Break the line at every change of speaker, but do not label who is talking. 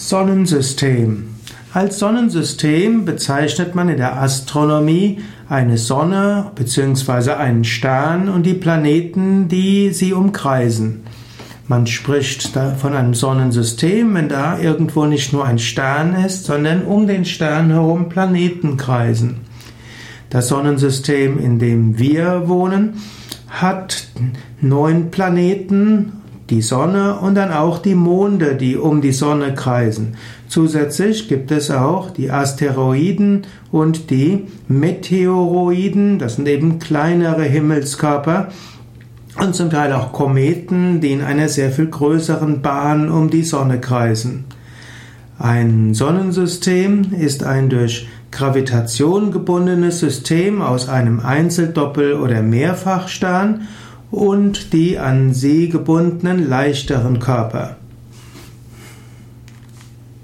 Sonnensystem. Als Sonnensystem bezeichnet man in der Astronomie eine Sonne bzw. einen Stern und die Planeten, die sie umkreisen. Man spricht von einem Sonnensystem, wenn da irgendwo nicht nur ein Stern ist, sondern um den Stern herum Planeten kreisen. Das Sonnensystem, in dem wir wohnen, hat neun Planeten die Sonne und dann auch die Monde, die um die Sonne kreisen. Zusätzlich gibt es auch die Asteroiden und die Meteoroiden, das sind eben kleinere Himmelskörper und zum Teil auch Kometen, die in einer sehr viel größeren Bahn um die Sonne kreisen. Ein Sonnensystem ist ein durch Gravitation gebundenes System aus einem Einzeldoppel- oder Mehrfachstern und die an sie gebundenen leichteren Körper.